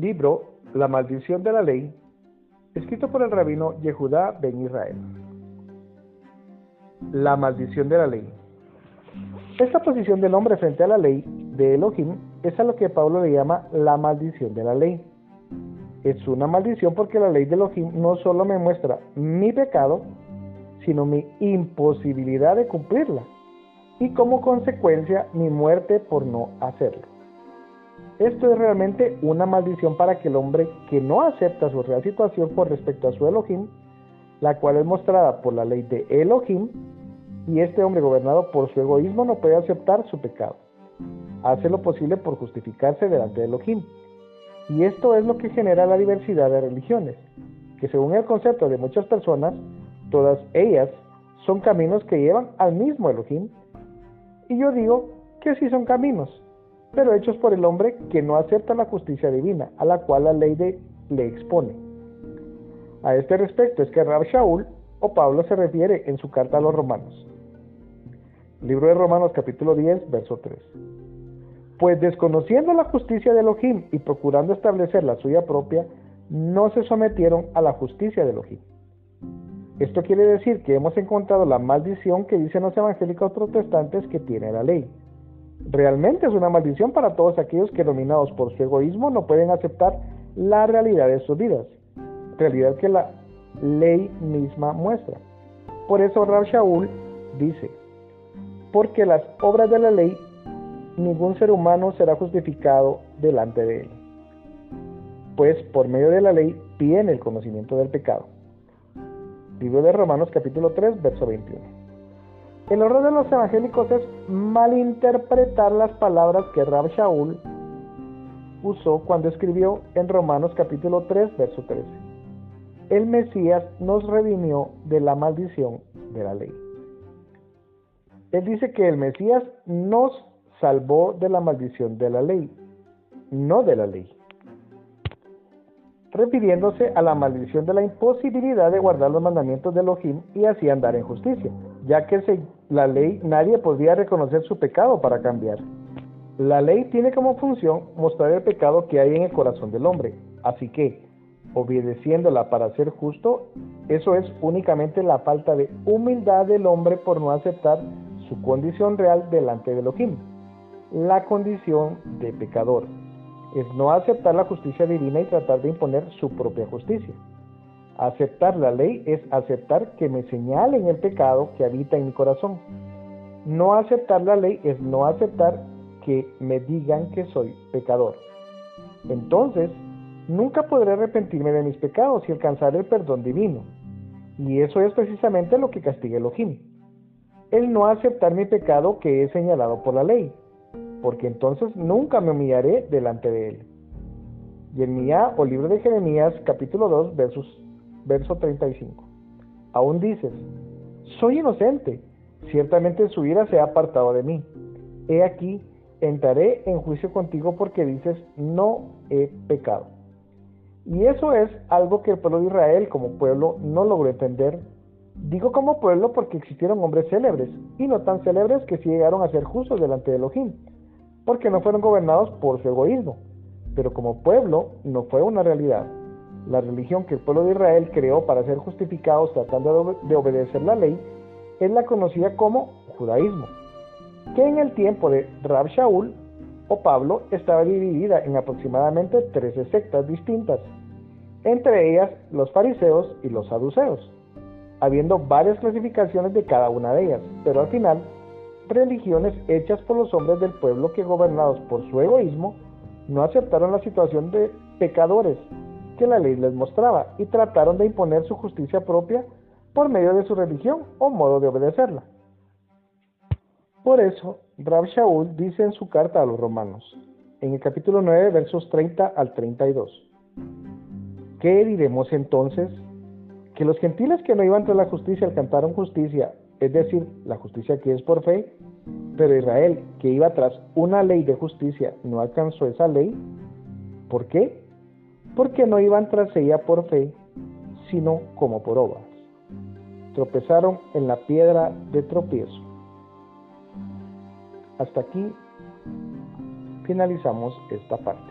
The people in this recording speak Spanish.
Libro La maldición de la ley, escrito por el rabino Yehudá ben Israel. La maldición de la ley. Esta posición del hombre frente a la ley de Elohim es a lo que Pablo le llama la maldición de la ley. Es una maldición porque la ley de Elohim no solo me muestra mi pecado, sino mi imposibilidad de cumplirla y como consecuencia mi muerte por no hacerlo. Esto es realmente una maldición para aquel hombre que no acepta su real situación con respecto a su Elohim, la cual es mostrada por la ley de Elohim, y este hombre gobernado por su egoísmo no puede aceptar su pecado. Hace lo posible por justificarse delante de Elohim. Y esto es lo que genera la diversidad de religiones, que según el concepto de muchas personas, todas ellas son caminos que llevan al mismo Elohim. Y yo digo que sí son caminos, pero hechos por el hombre que no acepta la justicia divina, a la cual la ley de, le expone. A este respecto es que Rab Shaul o Pablo se refiere en su carta a los romanos. Libro de Romanos capítulo 10, verso 3. Pues desconociendo la justicia de Elohim y procurando establecer la suya propia, no se sometieron a la justicia de Elohim. Esto quiere decir que hemos encontrado la maldición que dicen los evangélicos protestantes que tiene la ley. Realmente es una maldición para todos aquellos que dominados por su egoísmo no pueden aceptar la realidad de sus vidas, realidad que la ley misma muestra. Por eso Rab Shaul dice, porque las obras de la ley, ningún ser humano será justificado delante de él. Pues por medio de la ley viene el conocimiento del pecado. Libro de Romanos capítulo 3, verso 21. El error de los evangélicos es malinterpretar las palabras que Rab Shaul usó cuando escribió en Romanos capítulo 3, verso 13. El Mesías nos redimió de la maldición de la ley. Él dice que el Mesías nos salvó de la maldición de la ley, no de la ley refiriéndose a la maldición de la imposibilidad de guardar los mandamientos de Elohim y así andar en justicia, ya que se, la ley nadie podía reconocer su pecado para cambiar. La ley tiene como función mostrar el pecado que hay en el corazón del hombre, así que, obedeciéndola para ser justo, eso es únicamente la falta de humildad del hombre por no aceptar su condición real delante de Elohim, la condición de pecador es no aceptar la justicia divina y tratar de imponer su propia justicia. Aceptar la ley es aceptar que me señalen el pecado que habita en mi corazón. No aceptar la ley es no aceptar que me digan que soy pecador. Entonces, nunca podré arrepentirme de mis pecados y alcanzar el perdón divino. Y eso es precisamente lo que castiga Elohim. El no aceptar mi pecado que es señalado por la ley porque entonces nunca me humillaré delante de él. Jeremías o libro de Jeremías capítulo 2 versos, verso 35. Aún dices, soy inocente, ciertamente su ira se ha apartado de mí. He aquí, entraré en juicio contigo porque dices, no he pecado. Y eso es algo que el pueblo de Israel como pueblo no logró entender. Digo como pueblo porque existieron hombres célebres y no tan célebres que sí llegaron a ser justos delante de Elohim porque no fueron gobernados por su egoísmo. Pero como pueblo no fue una realidad. La religión que el pueblo de Israel creó para ser justificados tratando de obedecer la ley es la conocida como judaísmo, que en el tiempo de Rab Shaul o Pablo estaba dividida en aproximadamente 13 sectas distintas, entre ellas los fariseos y los saduceos, habiendo varias clasificaciones de cada una de ellas, pero al final religiones hechas por los hombres del pueblo que gobernados por su egoísmo no aceptaron la situación de pecadores que la ley les mostraba y trataron de imponer su justicia propia por medio de su religión o modo de obedecerla. Por eso, Rab Shaul dice en su carta a los romanos, en el capítulo 9, versos 30 al 32, ¿qué diremos entonces? Que los gentiles que no iban tras la justicia alcanzaron justicia es decir, la justicia que es por fe, pero Israel, que iba tras una ley de justicia, no alcanzó esa ley. ¿Por qué? Porque no iban tras ella por fe, sino como por obras. Tropezaron en la piedra de tropiezo. Hasta aquí finalizamos esta parte.